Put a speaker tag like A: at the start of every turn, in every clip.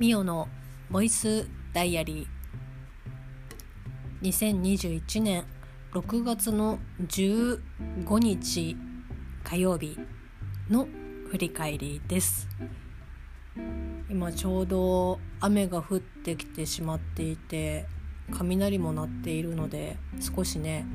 A: ミオのボイスダイアリー。2021年6月の15日火曜日の振り返りです。今ちょうど雨が降ってきてしまっていて雷も鳴っているので少しね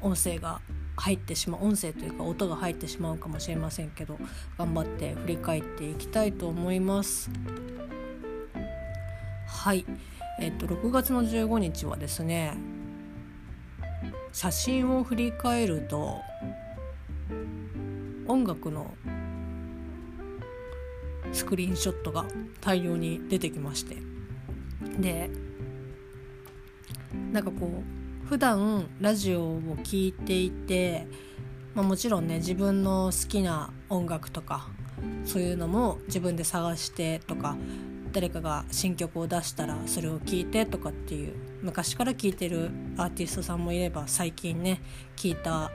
A: 音声が入ってしまう音声というか音が入ってしまうかもしれませんけど頑張って振り返っていきたいと思います。はい。えっと6月の15日はですね写真を振り返ると音楽のスクリーンショットが大量に出てきまして。でなんかこう普段ラジオを聴いていて、まあ、もちろんね自分の好きな音楽とかそういうのも自分で探してとか誰かが新曲を出したらそれを聴いてとかっていう昔から聴いてるアーティストさんもいれば最近ね聴いた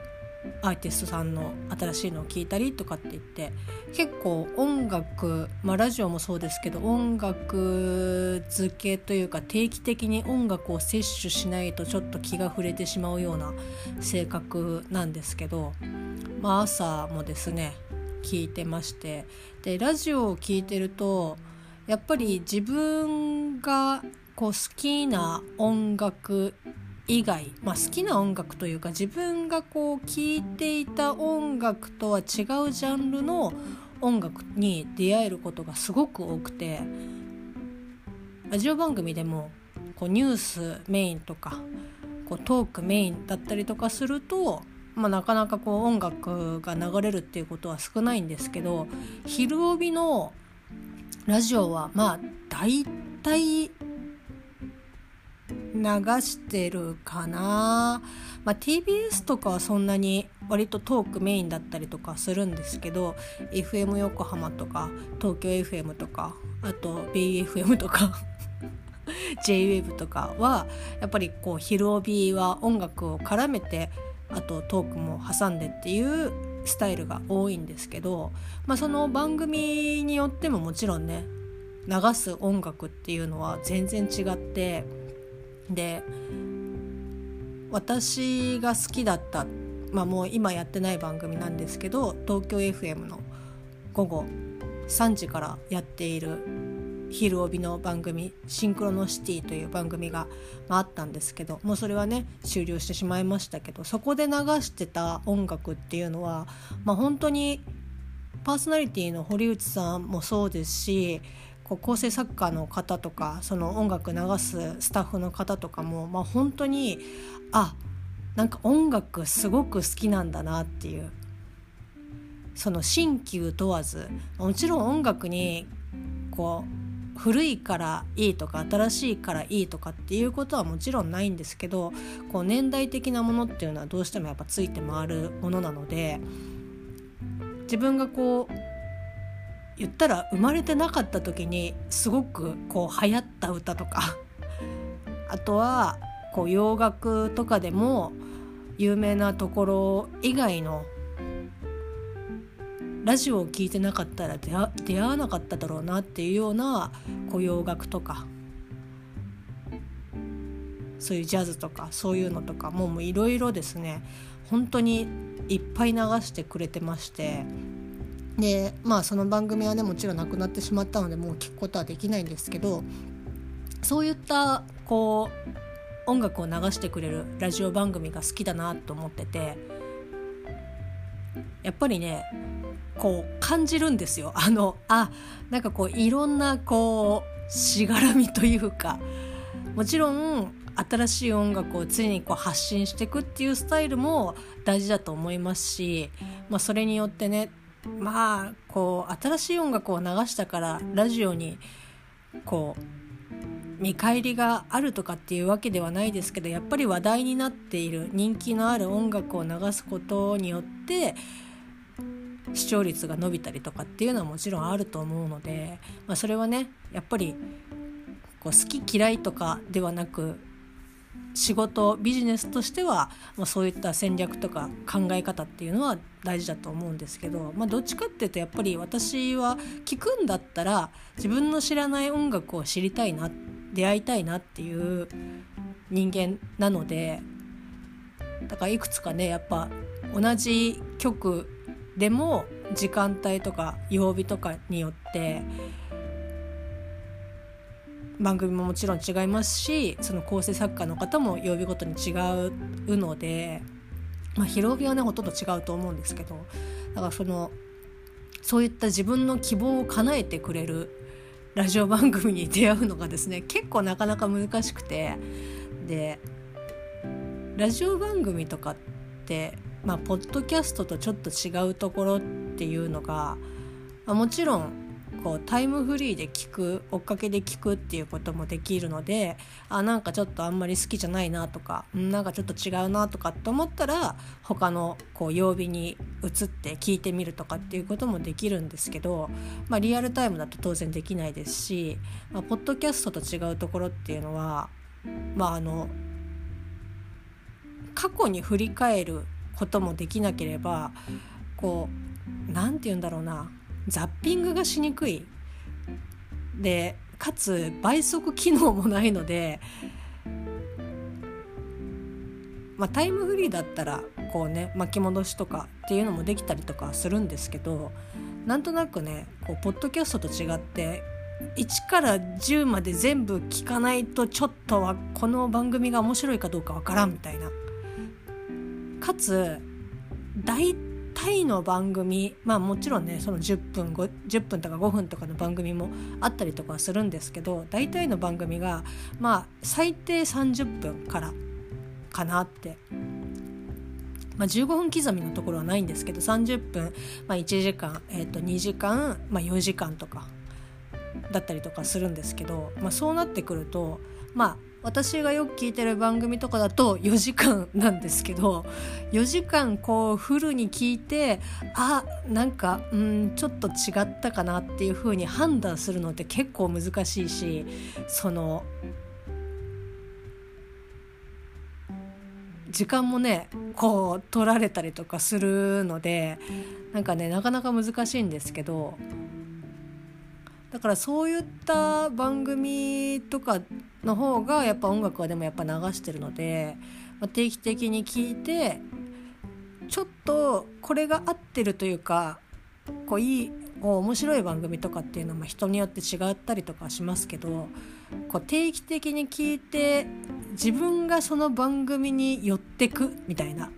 A: アーティストさんの新しいのを聞いたりとかって言って結構音楽まあラジオもそうですけど音楽付けというか定期的に音楽を摂取しないとちょっと気が触れてしまうような性格なんですけど、まあ、朝もですね聞いてましてでラジオを聞いてるとやっぱり自分がこう好きな音楽以外、まあ、好きな音楽というか自分がこう聴いていた音楽とは違うジャンルの音楽に出会えることがすごく多くてラジオ番組でもこうニュースメインとかこうトークメインだったりとかすると、まあ、なかなかこう音楽が流れるっていうことは少ないんですけど「昼帯」のラジオはまあ大体流してるかな、まあ、TBS とかはそんなに割とトークメインだったりとかするんですけど FM 横浜とか東京 FM とかあと BFM とか JWAVE とかはやっぱりこう「昼帯」は音楽を絡めてあとトークも挟んでっていうスタイルが多いんですけど、まあ、その番組によってももちろんね流す音楽っていうのは全然違ってで私が好きだったまあもう今やってない番組なんですけど東京 FM の午後3時からやっている昼帯の番組「シンクロノシティ」という番組が、まあ、あったんですけどもうそれはね終了してしまいましたけどそこで流してた音楽っていうのは、まあ、本当にパーソナリティの堀内さんもそうですしこう構成作家の方とかその音楽流すスタッフの方とかも、まあ、本当にあなんか音楽すごく好きなんだなっていう。その新旧問わずもちろん音楽にこう古いからいいとか新しいからいいとかっていうことはもちろんないんですけどこう年代的なものっていうのはどうしてもやっぱついて回るものなので自分がこう言ったら生まれてなかった時にすごくこう流行った歌とか。あとはこう洋楽とかでも有名なところ以外のラジオを聴いてなかったら出会わなかっただろうなっていうようなこう洋楽とか。そういうジャズとかそういうのとかもういろいろですね。本当にいっぱい流してくれてまして。でまあその番組はねもちろんなくなってしまったのでもう聞くことはできないんですけどそういったこう音楽を流してくれるラジオ番組が好きだなと思っててやっぱりねこう感じるんですよ。あのあなんかこういろんなこうしがらみというかもちろん新しい音楽を常にこう発信していくっていうスタイルも大事だと思いますし、まあ、それによってねまあこう新しい音楽を流したからラジオにこう見返りがあるとかっていうわけではないですけどやっぱり話題になっている人気のある音楽を流すことによって視聴率が伸びたりとかっていうのはもちろんあると思うので、まあ、それはねやっぱりこう好き嫌いとかではなく仕事ビジネスとしては、まあ、そういった戦略とか考え方っていうのは大事だと思うんですけど、まあ、どっちかっていうとやっぱり私は聞くんだったら自分の知らない音楽を知りたいな出会いたいなっていう人間なのでだからいくつかねやっぱ同じ曲でも時間帯とか曜日とかによって番組ももちろん違いますしその構成作家の方も曜日ごとに違うので、まあ、広帯はねほとんど違うと思うんですけどだからそのそういった自分の希望を叶えてくれるラジオ番組に出会うのがですね結構なかなか難しくてでラジオ番組とかってまあポッドキャストとちょっと違うところっていうのが、まあ、もちろんこうタイムフリーで聞く追っかけで聞くっていうこともできるのであなんかちょっとあんまり好きじゃないなとかなんかちょっと違うなとかって思ったら他のこう曜日に移って聞いてみるとかっていうこともできるんですけど、まあ、リアルタイムだと当然できないですし、まあ、ポッドキャストと違うところっていうのはまああの過去に振り返ることもできなければこう何て言うんだろうな。ザッピングがしにくいでかつ倍速機能もないので、まあ、タイムフリーだったらこうね巻き戻しとかっていうのもできたりとかするんですけどなんとなくねこうポッドキャストと違って1から10まで全部聞かないとちょっとはこの番組が面白いかどうかわからんみたいな。かつ大タイの番組まあもちろんねその10分10分とか5分とかの番組もあったりとかするんですけど大体の番組がまあ最低30分からかなって。まあ、15分刻みのところはないんですけど30分、まあ、1時間、えー、と2時間、まあ、4時間とかだったりとかするんですけど、まあ、そうなってくるとまあ私がよく聞いてる番組とかだと4時間なんですけど4時間こうフルに聞いてあなんかうんちょっと違ったかなっていう風に判断するのって結構難しいしその時間もねこう取られたりとかするのでなんかねなかなか難しいんですけどだからそういった番組とかの方がやっぱ音楽はでもやっぱ流してるので、まあ、定期的に聴いてちょっとこれが合ってるというかこういい面白い番組とかっていうのも人によって違ったりとかしますけどこう定期的に聞いて自分がその番組に寄ってくみたいな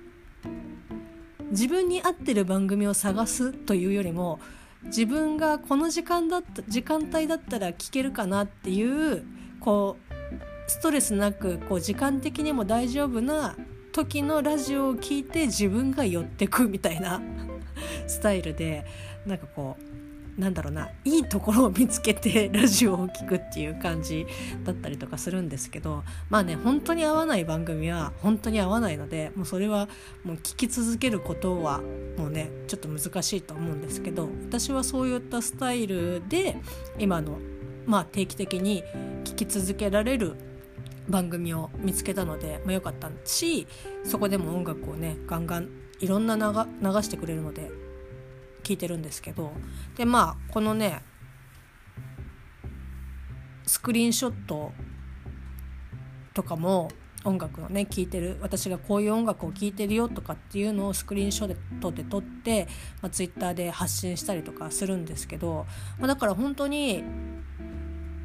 A: 自分に合ってる番組を探すというよりも自分がこの時間だった時間帯だったら聞けるかなっていうこうストレスなくこう時間的にも大丈夫な時のラジオを聞いて自分が寄ってくみたいな スタイルでなんかこうなんだろうないいところを見つけてラジオを聴くっていう感じだったりとかするんですけどまあね本当に合わない番組は本当に合わないのでもうそれはもう聞き続けることはもうねちょっと難しいと思うんですけど私はそういったスタイルで今のまあ定期的に聞き続けられる番組を見つけたので、まあ、よかったしそこでも音楽をねガンガンいろんな流してくれるので聞いてるんですけどでまあこのねスクリーンショットとかも音楽をね聴いてる私がこういう音楽を聴いてるよとかっていうのをスクリーンショットで撮って、まあ、ツイッターで発信したりとかするんですけど、まあ、だから本当に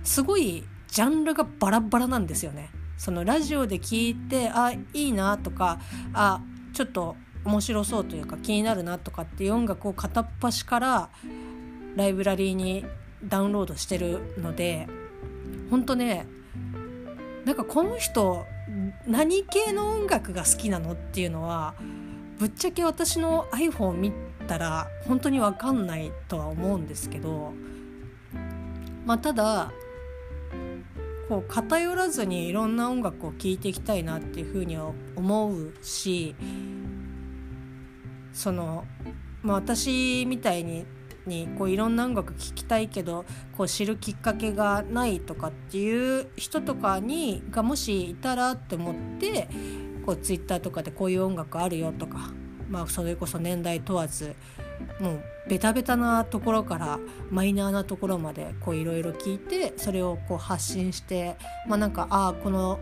A: すごいジャンルがバラバラなんですよね。そのラジオで聞いてあいいなとかあちょっと面白そうというか気になるなとかっていう音楽を片っ端からライブラリーにダウンロードしてるので本当ねなんかこの人何系の音楽が好きなのっていうのはぶっちゃけ私の iPhone 見たら本当に分かんないとは思うんですけどまあただこう偏らずにいろんな音楽を聴いていきたいなっていうふうには思うしその、まあ、私みたいににこういろんな音楽聴きたいけどこう知るきっかけがないとかっていう人とかにがもしいたらって思ってこうツイッターとかでこういう音楽あるよとか、まあ、それこそ年代問わずもうベタベタなところからマイナーなところまでいろいろ聞いてそれをこう発信してまあなんかああこの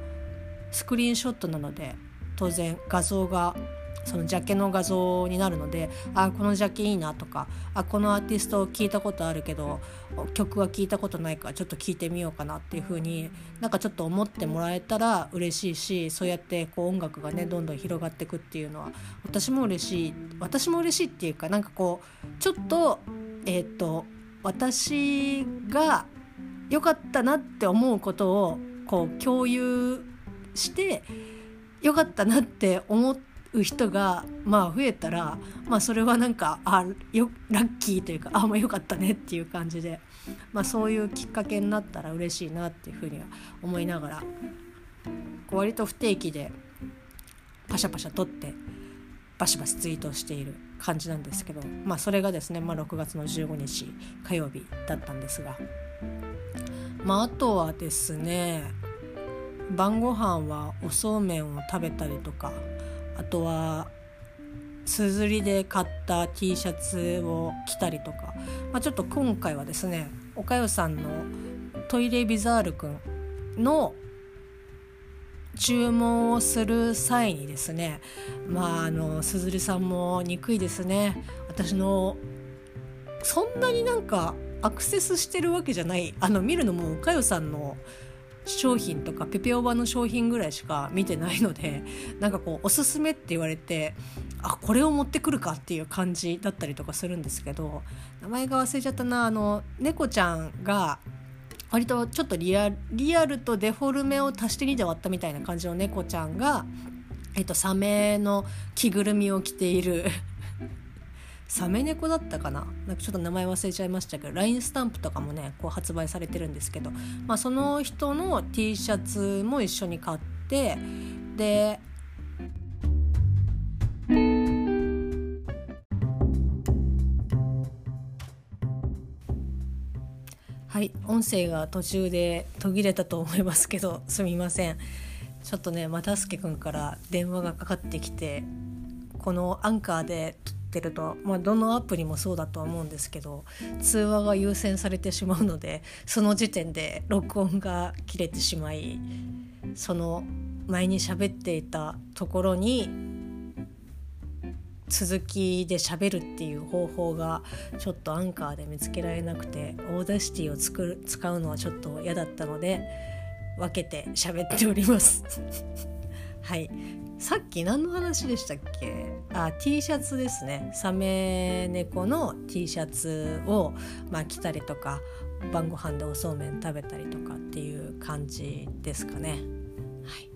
A: スクリーンショットなので当然画像がそのジャケの画像になるのであこのジャケいいなとかあこのアーティスト聞いたことあるけど曲は聞いたことないからちょっと聞いてみようかなっていう風になんかちょっと思ってもらえたら嬉しいしそうやってこう音楽がねどんどん広がっていくっていうのは私も嬉しい私も嬉しいっていうかなんかこうちょっとえっ、と私が良かったなって思うことをこう共有して良かったなって思ってう人がまあ増えたらまあそれはなんかあよラッキーというかあまあよかったねっていう感じで、まあ、そういうきっかけになったら嬉しいなっていうふうには思いながら割と不定期でパシャパシャ撮ってバシバシツイートしている感じなんですけど、まあ、それがですね、まあ、6月の15日火曜日だったんですが、まあ、あとはですね晩ご飯はおそうめんを食べたりとかあとはすずりで買った T シャツを着たりとか、まあ、ちょっと今回はですねおかよさんのトイレビザールくんの注文をする際にですねまああのすずりさんも憎いですね。私のそんなになんかアクセスしてるわけじゃないあの見るのもおかよさんの商品とかペペオバの商品ぐらいしか見てないので なんかこうおすすめって言われてあこれを持ってくるかっていう感じだったりとかするんですけど名前が忘れちゃったな。あの猫ちゃんが割とちょっとリアリアルとデフォルメを足して2で割ったみたいな感じの猫ちゃんが、えっと、サメの着ぐるみを着ているサメ猫だったかな？なんかちょっと名前忘れちゃいましたけど LINE スタンプとかもねこう発売されてるんですけど、まあ、その人の T シャツも一緒に買ってではい音声が途中で途切れたと思いますけどすみません。ちょっとね又助君から電話がかかってきてこのアンカーでてると、まあ、どのアプリもそうだとは思うんですけど通話が優先されてしまうのでその時点で録音が切れてしまいその前に喋っていたところに続きで喋るっていう方法がちょっとアンカーで見つけられなくて Audacity を作る使うのはちょっと嫌だったので分けて喋っております。はい。さっき何の話でしたっけ？あ T シャツですね。サメ猫の T シャツを、まあ、着たりとか晩ご飯でおそうめん食べたりとかっていう感じですかね。はい、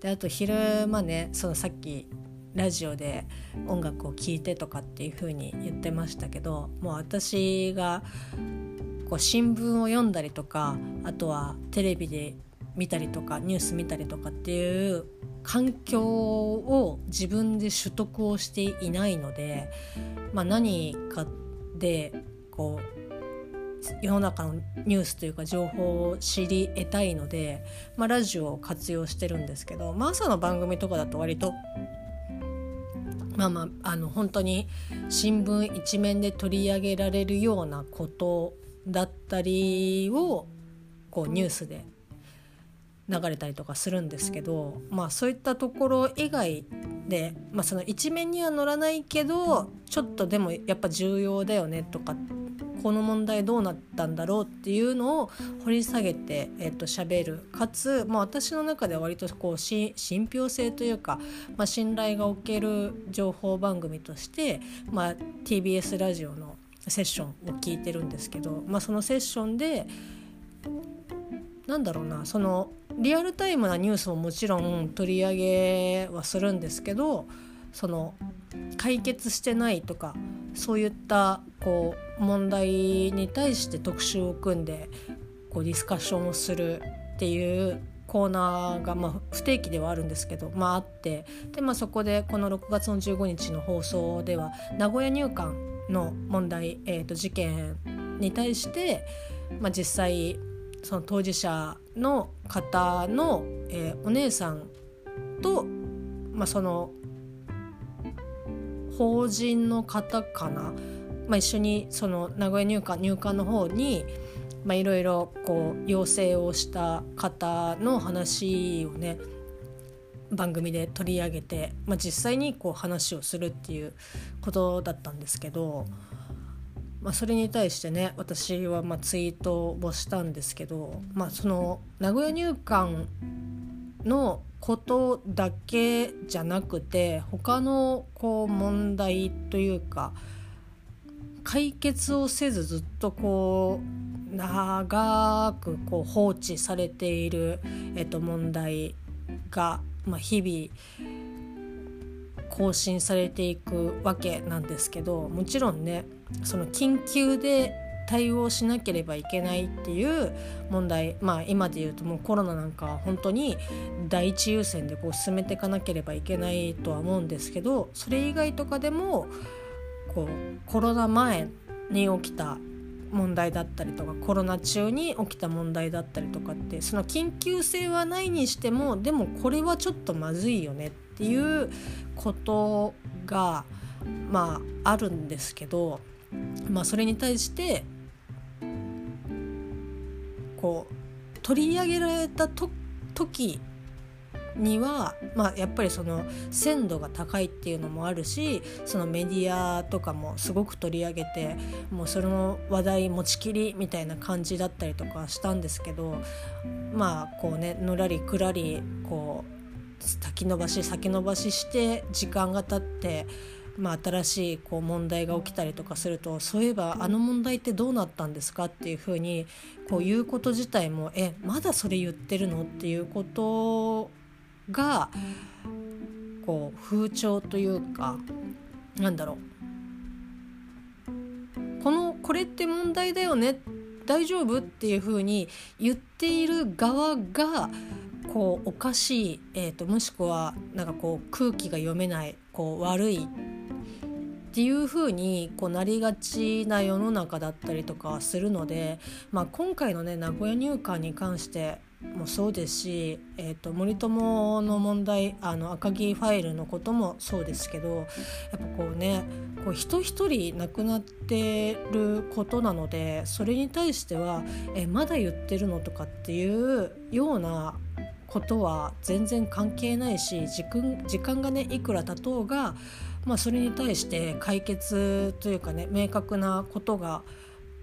A: であと昼間ねそのさっきラジオで音楽を聴いてとかっていう風に言ってましたけどもう私がこう新聞を読んだりとかあとはテレビで見たりとかニュース見たりとかっていう環境を自分で取得をしていないので、まあ、何かでこう世の中のニュースというか情報を知り得たいので、まあ、ラジオを活用してるんですけど、まあ、朝の番組とかだと割とまあまああの本当に新聞一面で取り上げられるようなことだったりをこうニュースで流れたりとかするんですけど、まあ、そういったところ以外で、まあ、その一面には載らないけどちょっとでもやっぱ重要だよねとかこの問題どうなったんだろうっていうのを掘り下げて、えっと喋る。かつ、まあ、私の中では割とこう信憑性というか、まあ、信頼がおける情報番組として、まあ、TBS ラジオのセッションを聞いてるんですけど、まあ、そのセッションでなんだろうなそのリアルタイムなニュースももちろん取り上げはするんですけどその解決してないとかそういったこう問題に対して特集を組んでこうディスカッションをするっていうコーナーが、まあ、不定期ではあるんですけど、まあ、あってで、まあ、そこでこの6月の15日の放送では名古屋入管の問題、えーと、事件に対して、まあ、実際その当事者の方の、えー、お姉さんと、まあ、その法人の方かな、まあ、一緒にその名古屋入管入管の方にいろいろ要請をした方の話をね番組で取り上げて、まあ、実際にこう話をするっていうことだったんですけど、まあ、それに対してね私はまツイートをしたんですけど、まあ、その名古屋入管のことだけじゃなくて他のこう問題というか解決をせずずっとこう長くこう放置されている、えっと、問題がまあ、日々更新されていくわけなんですけどもちろんねその緊急で対応しなければいけないっていう問題まあ今で言うともうコロナなんかは本当に第一優先でこう進めていかなければいけないとは思うんですけどそれ以外とかでもこうコロナ前に起きた問題だったりとかコロナ中に起きた問題だったりとかってその緊急性はないにしてもでもこれはちょっとまずいよねっっていうことがまああるんですけど、まあ、それに対してこう取り上げられたと時には、まあ、やっぱりその鮮度が高いっていうのもあるしそのメディアとかもすごく取り上げてもうその話題持ちきりみたいな感じだったりとかしたんですけどまあこうねのらりくらりこう先延ばし先延ばしして時間が経ってまあ、新しいこう問題が起きたりとかするとそういえばあの問題ってどうなったんですかっていうふうにこう言うこと自体もえまだそれ言ってるのっていうことがこう風潮というかなんだろう。このこれって問題だよね大丈夫っていうふうに言っている側がこうおかしい、えーと、もしくはなんかこう空気が読めないこう悪いっていう風にこうなりがちな世の中だったりとかするので、まあ、今回のね名古屋入管に関してもそうですし、えーと、森友の問題あの赤木ファイルのこともそうですけどやっぱこうねこう人一人亡くなってることなのでそれに対してはえまだ言ってるのとかっていうようなことは全然関係ないし時間時間がねいくら経とうが、まあ、それに対して解決というかね明確なことが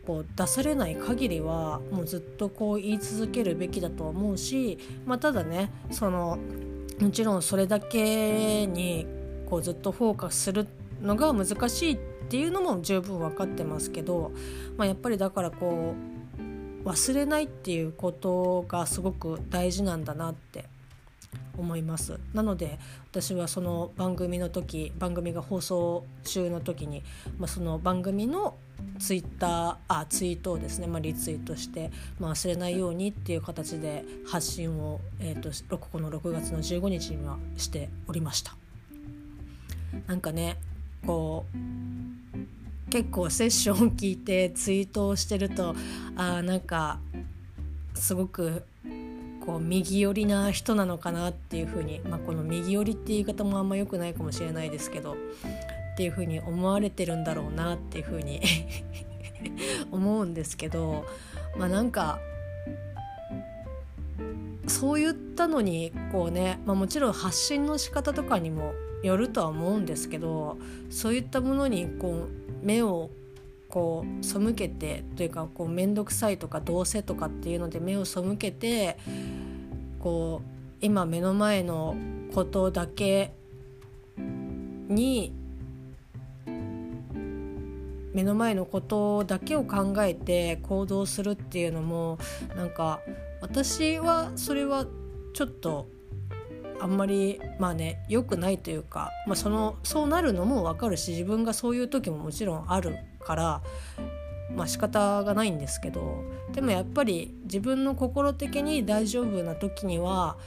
A: こう出されない限りはもうずっとこう言い続けるべきだと思うし、まあ、ただねそのもちろんそれだけにこうずっとフォーカスするのが難しいっていうのも十分分かってますけど、まあ、やっぱりだからこう忘れないっていうことがすごく大事なんだなって思いますなので私はその番組の時番組が放送中の時に、まあ、その番組のツイッターあツイートをですね、まあ、リツイートして、まあ、忘れないようにっていう形で発信を、えーと、ここの6月の15日にはしておりました。なんかねこう結構セッションを聞いてツイートをしてるとあなんかすごくこう右寄りな人なのかなっていうふうに、まあ、この右寄りって言い方もあんま良くないかもしれないですけどっていうふうに思われてるんだろうなっていうふうに 思うんですけどまあなんかそう言ったのにこうね、まあ、もちろん発信の仕方とかにもよるとは思うんですけどそういったものにこう目をこう背けてというかこう面倒くさいとかどうせとかっていうので目を背けてこう今目の前のことだけに目の前のことだけを考えて行動するっていうのもなんか私はそれはちょっとあんまりまあね良くないというか、まあ、そのそうなるのも分かるし自分がそういう時ももちろんあるからまあ仕方がないんですけどでもやっぱり自分の心的に大丈夫な時には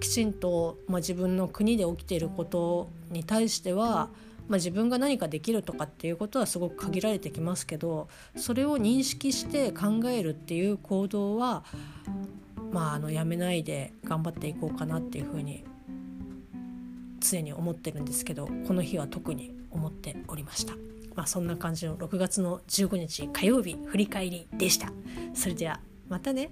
A: きちんと、まあ、自分の国で起きていることに対してはまあ、自分が何かできるとかっていうことはすごく限られてきますけどそれを認識して考えるっていう行動は、まあ、あのやめないで頑張っていこうかなっていうふうに常に思ってるんですけどこの日は特に思っておりました。まあ、そんな感じの6月の15日火曜日振り返りでした。それではまたね